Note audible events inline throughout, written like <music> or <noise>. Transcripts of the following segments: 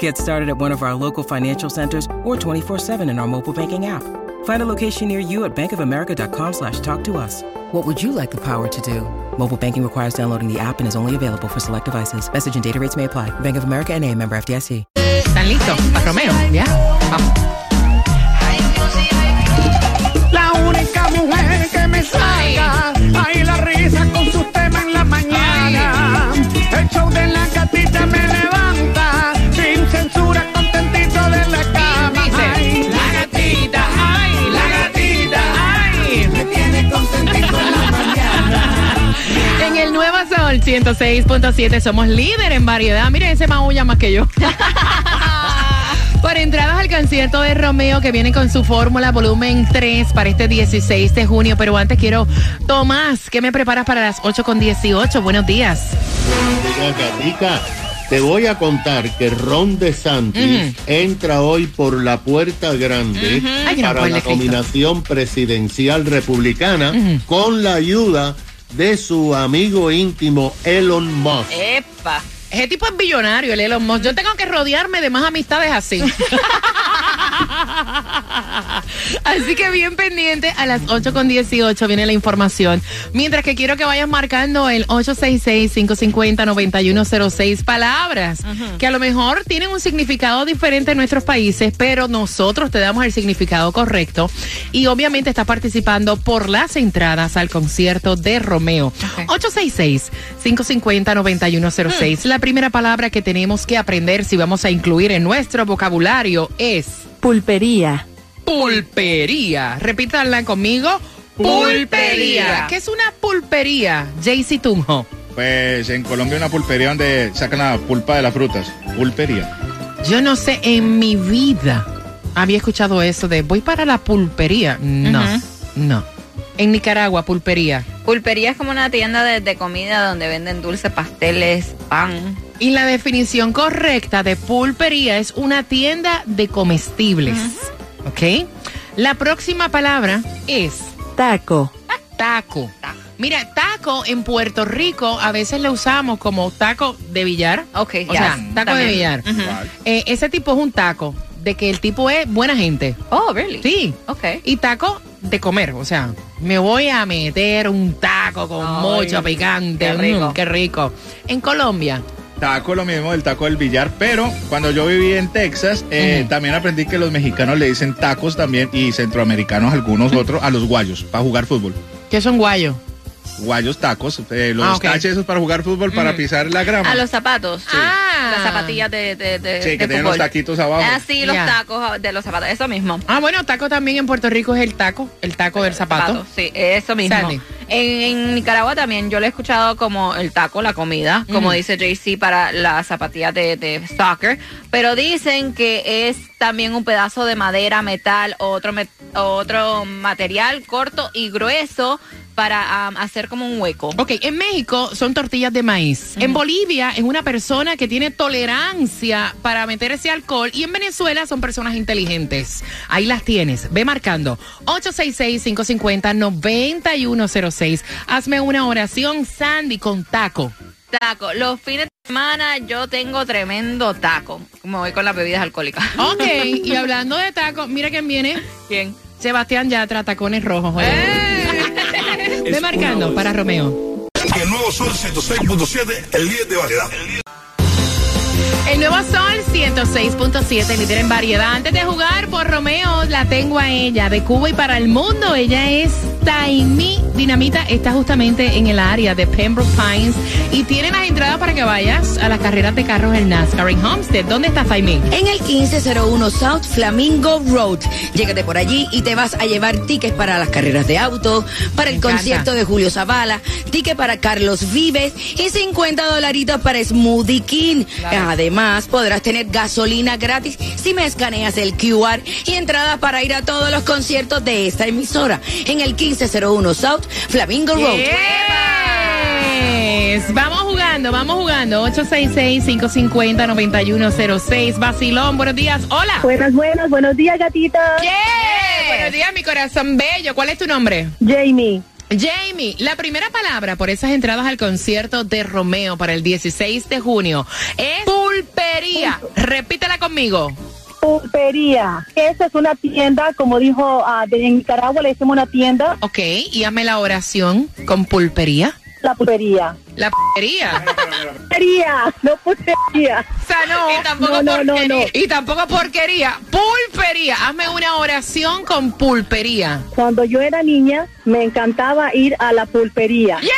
Get started at one of our local financial centers or 24-7 in our mobile banking app. Find a location near you at bankofamerica.com slash talk to us. What would you like the power to do? Mobile banking requires downloading the app and is only available for select devices. Message and data rates may apply. Bank of America and a member FDIC. ¿Están listos? Romeo? ¿Ya? Vamos. La única mujer que me saca Ay, la risa con sus 106.7 somos líder en variedad. Miren, ese maulla más que yo. <laughs> Por entradas al concierto de Romeo que viene con su fórmula volumen 3 para este 16 de junio. Pero antes quiero, Tomás, ¿qué me preparas para las 8 con 18? Buenos días. Buenos días, Gatica. Te voy a contar que Ron DeSantis entra hoy por la puerta grande para la nominación presidencial republicana con la ayuda de su amigo íntimo Elon Musk. ¡Epa! Ese tipo es billonario, el Elon Musk. Yo tengo que rodearme de más amistades así. <laughs> <laughs> así que bien pendiente, a las 8 con 18 viene la información. Mientras que quiero que vayas marcando el 866-550-9106 palabras que a lo mejor tienen un significado diferente en nuestros países, pero nosotros te damos el significado correcto. Y obviamente estás participando por las entradas al concierto de Romeo. 866-550-9106. La primera palabra que tenemos que aprender si vamos a incluir en nuestro vocabulario es Pulpería. pulpería. Repítanla conmigo. Pulpería. ¿Qué es una pulpería? Jaycee Tunjo. Pues en Colombia hay una pulpería donde sacan la pulpa de las frutas. Pulpería. Yo no sé, en mi vida había escuchado eso de voy para la pulpería. No, no. En Nicaragua, pulpería. Pulpería es como una tienda de, de comida donde venden dulces, pasteles, pan. Y la definición correcta de pulpería es una tienda de comestibles. ¿Ok? La próxima palabra es Taco. taco. Mira, taco en Puerto Rico a veces lo usamos como taco de billar. Ok, O sea, taco de billar. Eh, ese tipo es un taco, de que el tipo es buena gente. Oh, really? Sí. Ok. Y taco de comer, o sea, me voy a meter un taco con Ay, mucho picante. qué rico. Mm, qué rico. En Colombia, Taco lo mismo del taco del billar, pero cuando yo viví en Texas, eh, también aprendí que los mexicanos le dicen tacos también y centroamericanos algunos otros a los guayos para jugar fútbol. ¿qué son guayos? Guayos, tacos, eh, los Ah, taches esos para jugar fútbol, para pisar la grama. A los zapatos. Ah. Las zapatillas de, de, de, Sí, de que tienen fútbol. los taquitos abajo. Ah, sí, los tacos de los zapatos. Eso mismo. Ah, bueno, taco también en Puerto Rico es el taco, el taco del zapato. Sí, eso mismo. Sandy. En, en Nicaragua también yo lo he escuchado como el taco, la comida, como dice JC para las zapatillas de, de soccer, pero dicen que es también un pedazo de madera, metal, otro, met- otro material corto y grueso para hacer como un hueco. Ok, en México son tortillas de maíz. En Bolivia es una persona que tiene tolerancia para meter ese alcohol. Y en Venezuela son personas inteligentes. Ahí las tienes. Ve marcando. 866-550-9106. Hazme una oración, Sandy, con taco. Taco. Los fines de semana yo tengo tremendo taco. Como voy con las bebidas alcohólicas. <laughs> Ok, y <laughs> hablando de taco, mira quién viene. ¿Quién? Sebastián Yatra, tacones rojos. oye. <laughs> Ve marcando para Romeo. El nuevo Sol 106.7, el líder de variedad. El nuevo Sol 106.7, líder en variedad. Antes de jugar por Romeo, la tengo a ella, de Cuba y para el mundo. Ella es Taimi Dinamita. Está justamente en el área de Pembroke Pines y tiene las entradas para que vayas a las carreras de carros en NASCAR en Homestead. ¿Dónde está Taimi? En el 1501 South Flamingo Road. Llégate por allí y te vas a llevar tickets para las carreras de auto, para el encanta. concierto de Julio Zavala, ticket para Carlos Vives y 50 dolaritos para Smoothie King. Además, Además, podrás tener gasolina gratis si me escaneas el QR y entradas para ir a todos los conciertos de esta emisora en el 1501 South Flamingo Road. Yes. Vamos jugando, vamos jugando. 866-550-9106. Basilón, buenos días. Hola. Buenas, buenas, buenos días, gatita. Yeah. Buenos días, mi corazón bello. ¿Cuál es tu nombre? Jamie. Jamie, la primera palabra por esas entradas al concierto de Romeo para el 16 de junio es pulpería. Repítela conmigo. Pulpería. Esa es una tienda, como dijo ah, de- en Nicaragua, le decimos una tienda, Ok, y hazme la oración con pulpería. la pulpería. La pulpería. Pulpería, no pulpería. O sea, no. Y tampoco No, no, no, porquería. no. Y tampoco porquería. Pulpería. Hazme una oración con pulpería. Cuando yo era niña, me encantaba ir a la pulpería. ¡Yeah!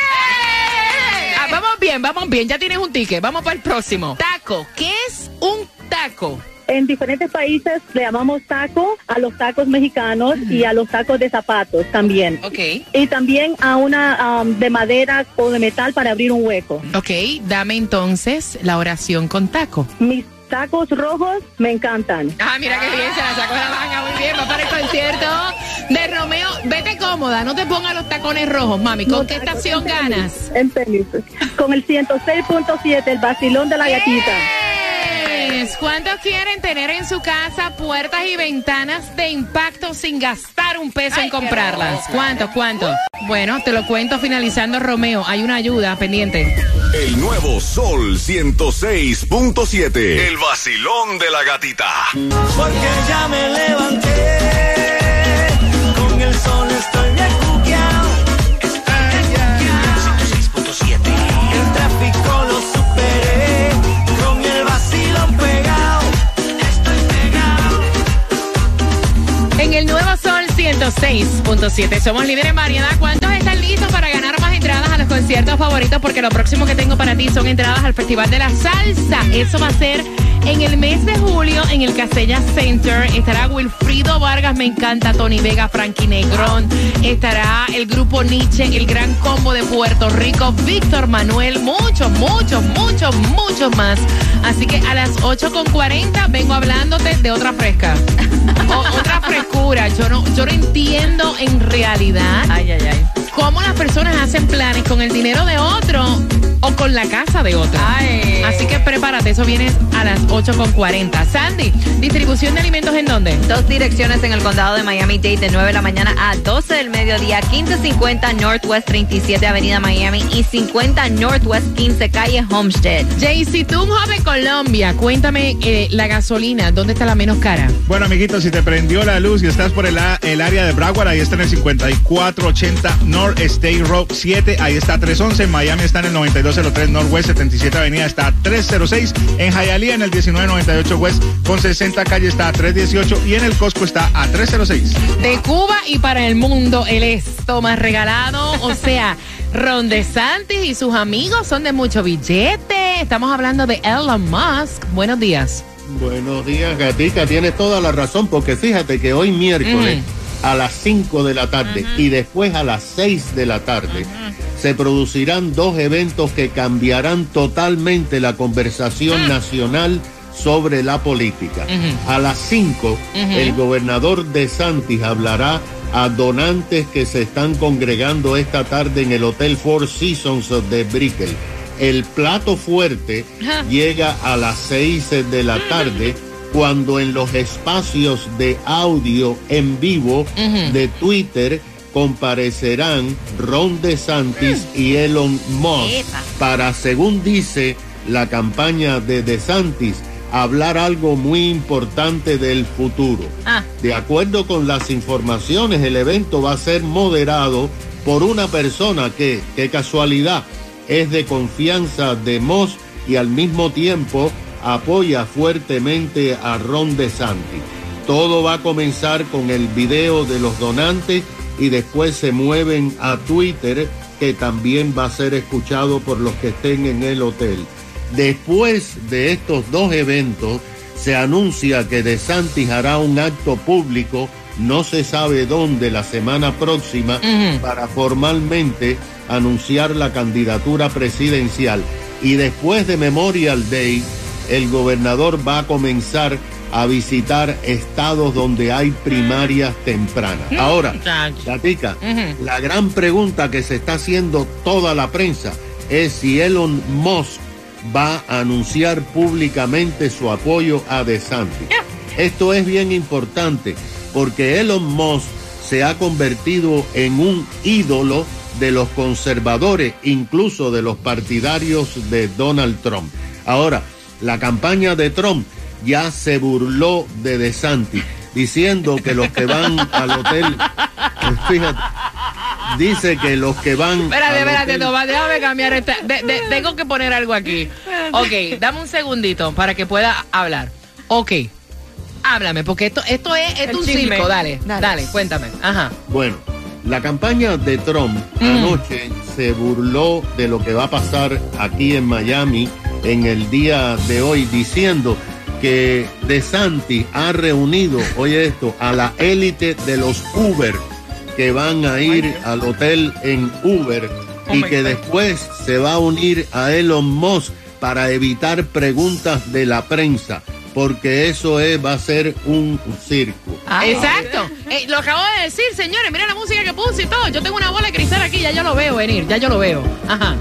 Ah, vamos bien, vamos bien. Ya tienes un ticket. Vamos para el próximo. Taco. ¿Qué es un taco? En diferentes países le llamamos taco a los tacos mexicanos y a los tacos de zapatos también. Ok. Y también a una um, de madera o de metal para abrir un hueco. Ok, dame entonces la oración con taco. Mis tacos rojos me encantan. Ah, mira qué bien, se la sacó la manga, muy bien, va para el concierto de Romeo. Vete cómoda, no te pongas los tacones rojos, mami. ¿Con No, qué tacos estación en ganas? En tenis. Con el 106.7, el vacilón de la gatita. Yes. ¿Cuántos quieren tener en su casa puertas y ventanas de impacto sin gastar un peso en comprarlas? ¿Cuántos? ¿Cuántos? Bueno, te lo cuento finalizando, Romeo. Hay una ayuda pendiente. El nuevo Sol 106.7. El vacilón de la gatita. Porque ya me levanté. 106.7 somos líderes en variedad. ¿Cuántos están listos para ganar más entradas a los conciertos favoritos? Porque lo próximo que tengo para ti son entradas al Festival de la Salsa. Eso va a ser en el mes de julio en el Casella Center. Estará Wilfrido Vargas, me encanta, Tony Vega, Frankie Negrón. Estará el grupo Nietzsche, el gran combo de Puerto Rico, Víctor Manuel, muchos, muchos, muchos, muchos más. Así que a las 8.40 vengo hablándote de otra fresca. Otra frescura. Yo no, yo no entiendo en realidad Ay, ay, ay. Cómo las personas hacen planes con el dinero de otro o con la casa de otro. Ay. Así que prepárate, eso viene a las 8.40. Sandy, distribución de alimentos en dónde? Dos direcciones en el condado de Miami-Dade de 9 de la mañana a 12 del mediodía, 1550 Northwest 37 Avenida Miami y 50 Northwest 15 Calle Homestead. Jaycee, tú un joven Colombia, cuéntame eh, la gasolina, ¿dónde está la menos cara? Bueno, amiguito, si te prendió la luz y estás por el área de Broward, ahí está en el 5480 North State Road 7, ahí está 311. En Miami está en el 9203 Northwest 77 Avenida, está a 306. En Hialeah en el 1998 West con 60 calle está a 318 y en el Costco está a 306. De Cuba y para el mundo, él es Tomás Regalado, o <laughs> sea, Ron DeSantis y sus amigos son de mucho billete. Estamos hablando de Elon Musk. Buenos días. Buenos días, Gatica. Tienes toda la razón, porque fíjate que hoy miércoles a las 5 de la tarde y después a las 6 de la tarde se producirán dos eventos que cambiarán totalmente la conversación nacional sobre la política. A las 5, el gobernador de Santis hablará a donantes que se están congregando esta tarde en el Hotel Four Seasons de Brickell. El plato fuerte llega a las 6 de la tarde cuando en los espacios de audio en vivo de Twitter comparecerán Ron DeSantis y Elon Musk Epa. para, según dice la campaña de DeSantis, hablar algo muy importante del futuro. Ah. De acuerdo con las informaciones, el evento va a ser moderado por una persona que, qué casualidad, es de confianza de Moss y al mismo tiempo apoya fuertemente a Ron DeSantis. Todo va a comenzar con el video de los donantes y después se mueven a Twitter, que también va a ser escuchado por los que estén en el hotel. Después de estos dos eventos, se anuncia que DeSantis hará un acto público, no se sabe dónde, la semana próxima, para formalmente anunciar la candidatura presidencial. Y después de Memorial Day, el gobernador va a comenzar a visitar estados donde hay primarias tempranas. Ahora, Gatica, Ujú. la gran pregunta que se está haciendo toda la prensa es si Elon Musk va a anunciar públicamente su apoyo a DeSantis. Esto es bien importante porque Elon Musk se ha convertido en un ídolo de los conservadores, incluso de los partidarios de Donald Trump. Ahora, la campaña de Trump ya se burló de DeSantis, diciendo que los que van al hotel, <laughs> fíjate, dice que los que van Espérate, espérate, Tomás, déjame cambiar esta. de- de- tengo que poner algo aquí. Ok, dame un segundito para que pueda hablar. Ok, háblame, porque esto, esto es, esto es un chisme. circo. Dale, Dale. dale, cuéntame. Ajá. Bueno, la campaña de Trump Mm. anoche se burló de lo que va a pasar aquí en Miami en el día de hoy, diciendo que DeSantis ha reunido, oye esto, a la élite de los Uber que van a ir al hotel en Uber Oh y que God. después se va a unir a Elon Musk para evitar preguntas de la prensa, porque eso es, va a ser un circo. Exacto. <laughs> Eh, lo acabo de decir, señores. Mira la música que puse y todo. Yo tengo una bola de cristal aquí, ya yo lo veo venir, ya yo lo veo. Ajá.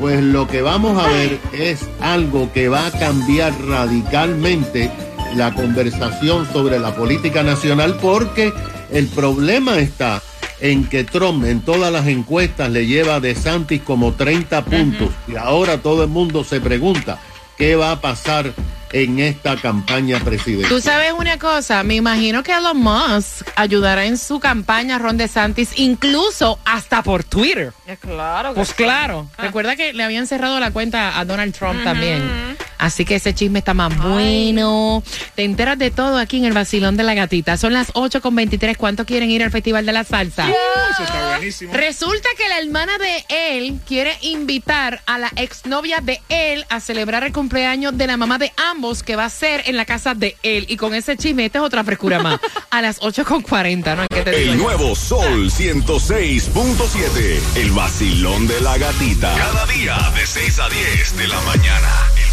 Pues lo que vamos a ver es algo que va a cambiar radicalmente la conversación sobre la política nacional porque el problema está en que Trump en todas las encuestas le lleva a DeSantis como 30 puntos. Y ahora todo el mundo se pregunta qué va a pasar en esta campaña presidencial. Tú sabes una cosa, me imagino que Elon Musk ayudará en su campaña a Ron DeSantis, incluso hasta por Twitter. Claro. que Pues sí. claro. Recuerda que le habían cerrado la cuenta a Donald Trump también. Así que ese chisme está más bueno. Te enteras de todo aquí en el vacilón de la gatita. Son las 8 con 23. ¿Cuántos quieren ir al Festival de la Salsa? Eso está buenísimo. Resulta que la hermana de él quiere invitar a la exnovia de él a celebrar el cumpleaños de la mamá de ambos, que va a ser en la casa de él. Y con ese chisme, esta es otra frescura más. A las 8 con 40, ¿no? ¿Qué te El nuevo Sol 106.7. El vacilón de la gatita. Cada día de 6 a 10 de la mañana.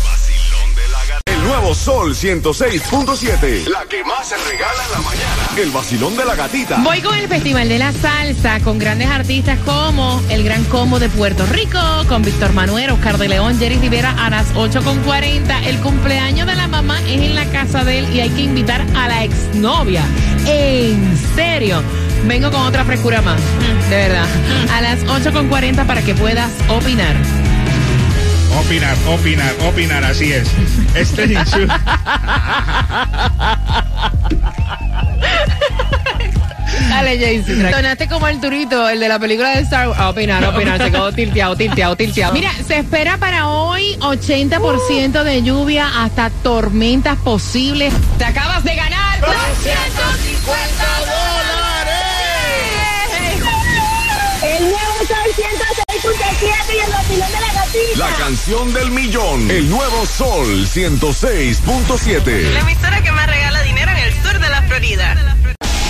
Sol 106.7. La que más se regala en la mañana. El vacilón de la gatita. Voy con el Festival de la Salsa con grandes artistas como el Gran Combo de Puerto Rico, con Víctor Manuel, Oscar de León, Jerry Rivera a las 8.40. El cumpleaños de la mamá es en la casa de él y hay que invitar a la exnovia. En serio. Vengo con otra frescura más, de verdad. A las 8.40 para que puedas opinar. Opinar, opinar, opinar, así es. Este <laughs> show. Dale, Jaycee. Sonaste como el turito, el de la película de Star Wars. A opinar, a opinar. Se quedó tilteado, tilteado, tilteado. Mira, se espera para hoy 80% de lluvia hasta tormentas posibles. Te acabas de ganar 250 El nuevo Sol 106.7 y el vacilón de la. La canción del millón. El nuevo Sol 106.7. emisora que más regala dinero en el sur de la Florida.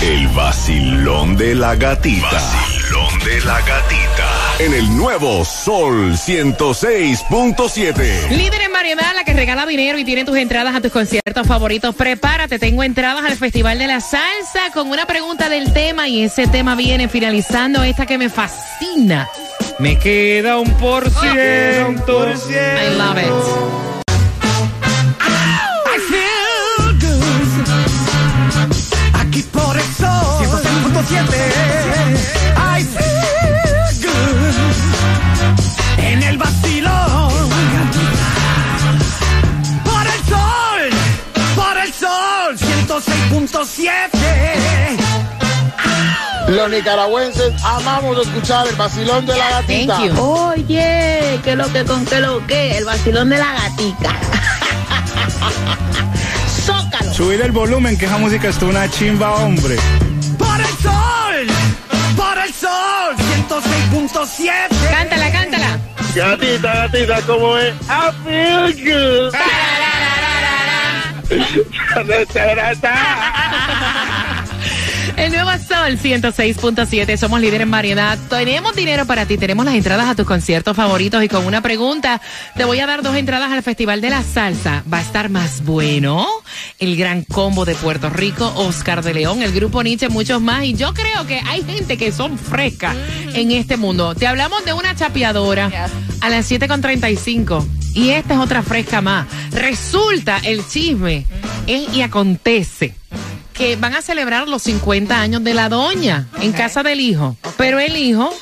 El vacilón de la gatita. Vacilón de la gatita. En el nuevo Sol 106.7. Líder en variedad, la que regala dinero y tiene tus entradas a tus conciertos favoritos. Prepárate, tengo entradas al Festival de la Salsa con una pregunta del tema y ese tema viene finalizando esta que me fascina. Me queda un por ciento. I love it. I feel good. Aquí por el sol. 106.7 I feel good. En el vacilón. Por el sol. Por el sol. 106.7 Los nicaragüenses amamos escuchar el vacilón de la gatita. Thank you. Oye, que lo que con que lo que, el vacilón de la gatica. <laughs> Zócalo. Subir el volumen, que esa música está una chimba, hombre. Por el sol Por el sol 106.7 Cántala, cántala. Gatita, gatita, ¿cómo es? I feel good. <laughs> El nuevo Sol 106.7. Somos líderes en variedad. Tenemos dinero para ti. Tenemos las entradas a tus conciertos favoritos. Y con una pregunta, te voy a dar dos entradas al Festival de la Salsa. ¿Va a estar más bueno? El Gran Combo de Puerto Rico, Oscar de León, el Grupo Nietzsche, muchos más. Y yo creo que hay gente que son frescas en este mundo. Te hablamos de una chapeadora a las 7.35. Y esta es otra fresca más. Resulta el chisme es y acontece que van a celebrar los 50 años de la doña en casa del hijo. Pero el hijo,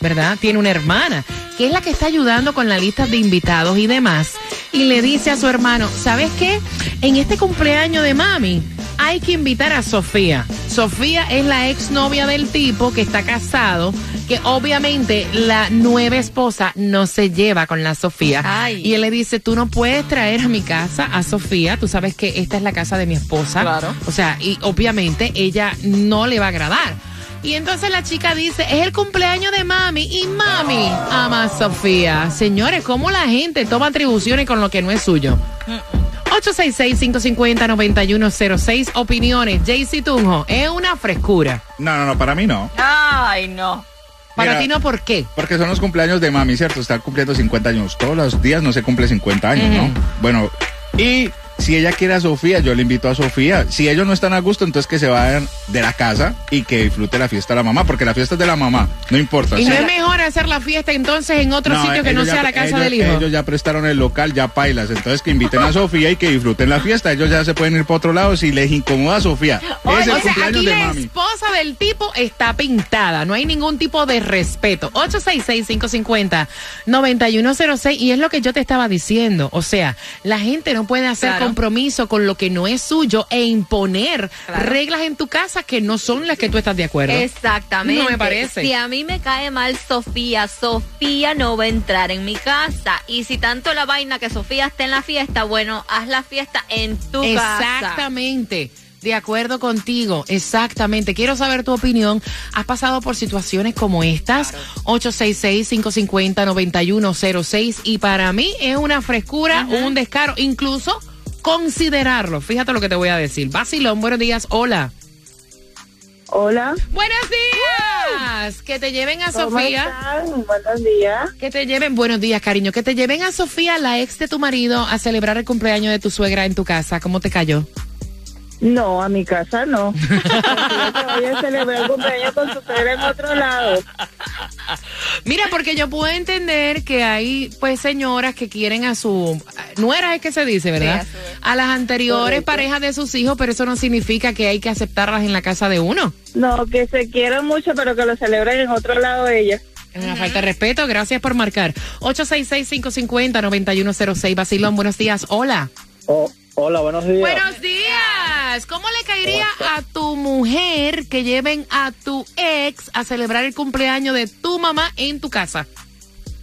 ¿verdad? Tiene una hermana que es la que está ayudando con la lista de invitados y demás. Y le dice a su hermano, ¿sabes qué? En este cumpleaños de mami hay que invitar a Sofía. Sofía es la exnovia del tipo que está casado, que obviamente la nueva esposa no se lleva con la Sofía. Ay. Y él le dice, tú no puedes traer a mi casa a Sofía, tú sabes que esta es la casa de mi esposa. Claro. O sea, y obviamente ella no le va a agradar. Y entonces la chica dice, es el cumpleaños de mami y mami ama a Sofía. Señores, ¿cómo la gente toma atribuciones con lo que no es suyo? 866-550-9106. Opiniones. JC Tunjo, es una frescura. No, no, no, para mí no. Ay, no. Para Mira, ti no, ¿por qué? Porque son los cumpleaños de mami, ¿cierto? Está cumpliendo 50 años. Todos los días no se cumple 50 años, ¿no? Bueno, y si ella quiere a Sofía, yo le invito a Sofía. Si ellos no están a gusto, entonces que se vayan de la casa y que disfrute la fiesta de la mamá, porque la fiesta es de la mamá, no importa. ¿Y no es mejor hacer la fiesta entonces en otro No, sitio que no sea ya- la casa ellos- del hijo? Ellos ya prestaron el local, ya pailas. Entonces que inviten a Sofía y que disfruten la fiesta. Ellos ya se pueden ir para otro lado si les incomoda a Sofía. Oye, es el o sea, cumpleaños aquí de la mami. esposa del tipo está pintada. No hay ningún tipo de respeto. 866-550-9106. Y es lo que yo te estaba diciendo. O sea, la gente no puede hacer Claro. Compromiso con lo que no es suyo e imponer Claro. reglas en tu casa que no son las que tú estás de acuerdo. Exactamente. No me parece. Si a mí me cae mal Sofía, Sofía no va a entrar en mi casa. Y si tanto la vaina que Sofía esté en la fiesta, bueno, haz la fiesta en tu casa. Exactamente. De acuerdo contigo, exactamente. Quiero saber tu opinión. ¿Has pasado por situaciones como estas? 866-550-9106. Y para mí es una frescura, un descaro, incluso considerarlo. Fíjate lo que te voy a decir. Basilón, buenos días. Hola. Hola. Buenos días. Que te lleven a ¿Cómo Sofía. están? Buenos días. Que te lleven, buenos días, cariño. Que te lleven a Sofía, la ex de tu marido, a celebrar el cumpleaños de tu suegra en tu casa. ¿Cómo te cayó? No, a mi casa no. Voy a celebrar el cumpleaños con su suegra en otro lado. Mira, porque yo puedo entender que hay pues señoras que quieren a su nueras es que se dice, ¿verdad? Sí, a las anteriores Correcto. parejas de sus hijos, pero eso no significa que hay que aceptarlas en la casa de uno. No, que se quieren mucho, pero que lo celebren en otro lado ella. Es una falta de respeto. Gracias por marcar. 866-550-9106. Basilón, buenos días. Hola. Oh, hola, buenos días. Buenos días. ¿Cómo le caería a tu mujer que lleven a tu ex a celebrar el cumpleaños de tu mamá en tu casa?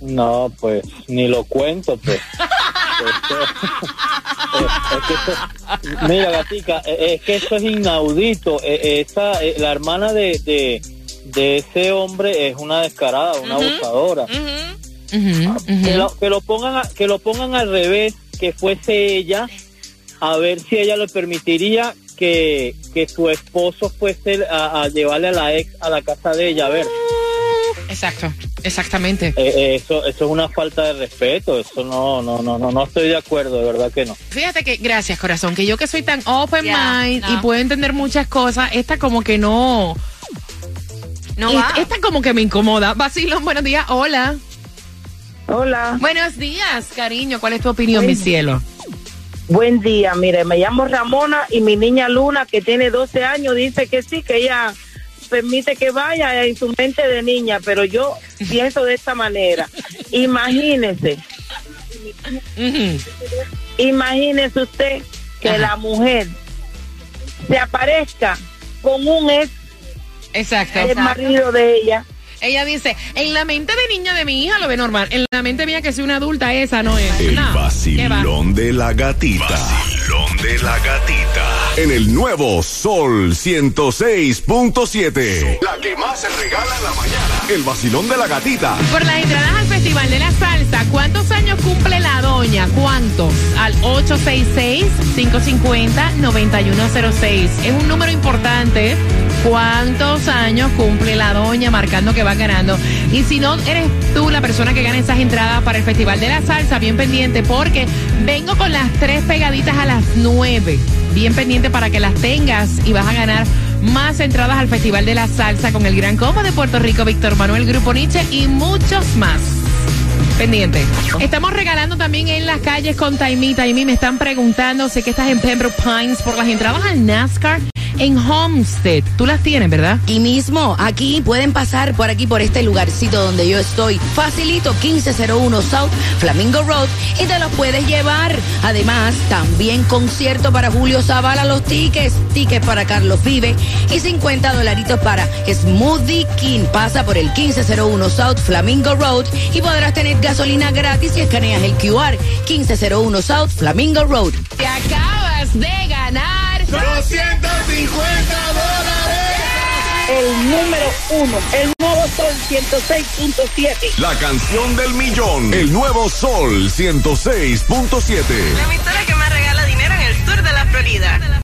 No, pues ni lo cuento, pues. Eh, es que eso- mira, gatica, eh, es que eso es inaudito. Eh, Esa, eh, la hermana de, de, de ese hombre es una descarada, una abusadora. Ujú, ujú. Que, lo, que lo pongan a- que lo pongan al revés, que fuese ella, a ver si ella le permitiría que, que su esposo fuese a, a llevarle a la ex a la casa de ella, a ver. Exacto, exactamente. Eh, eh, eso, eso es una falta de respeto, eso no, no, no, no, no estoy de acuerdo, de verdad que no. Fíjate que, gracias corazón, que yo que soy tan open mind no. y puedo entender muchas cosas, esta como que no, No esta, va. esta como que me incomoda. Basilón, buenos días, hola. Hola. Buenos días, cariño, ¿cuál es tu opinión, mi cielo? Buen día, mire, me llamo Ramona y mi niña Luna, que tiene 12 años, dice que sí, que ella permite que vaya en su mente de niña, pero yo pienso de esta manera. <laughs> Imagínese, imagínese usted que Ajá. la mujer se aparezca con un ex Exacto. el marido de ella. Ella dice, en la mente de niña de mi hija lo ve normal, en la mente mía que soy una adulta esa no es. El vacilón de la gatita. Vacilón de la gatita. En el nuevo Sol 106.7. La que más se regala en la mañana. El vacilón de la gatita. Por las entradas al Festival de la Salsa, ¿cuántos años cumple la doña? ¿Cuántos? Al 866-550-9106. Es un número importante cuántos años cumple la doña, marcando que va ganando. Y si no eres tú la persona que gana esas entradas para el Festival de la Salsa, bien pendiente, porque vengo con las tres pegaditas a las nueve. Bien pendiente para que las tengas y vas a ganar más entradas al Festival de la Salsa con el Gran Combo de Puerto Rico, Víctor Manuel Grupo Nietzsche y muchos más. Pendiente. Estamos regalando también en las calles con Taimi. Taimi me están preguntando, sé que estás en Pembroke Pines por las entradas al NASCAR en Homestead. Tú las tienes, ¿verdad? Y mismo, aquí pueden pasar por aquí, por este lugarcito donde yo estoy. Facilito, 1501 South Flamingo Road y te los puedes llevar. Además, también concierto para Julio Zavala, los tickets, tickets para Carlos Vive y 50 dolaritos para Smoothie King. Pasa por el 1501 South Flamingo Road y podrás tener gasolina gratis si escaneas el QR 1501 South Flamingo Road. Te acabas de ganar 250 dólares. El número uno, el nuevo Sol 106.7. La canción del millón. El nuevo Sol 106.7. La emisora que más regala dinero en el sur de la Florida.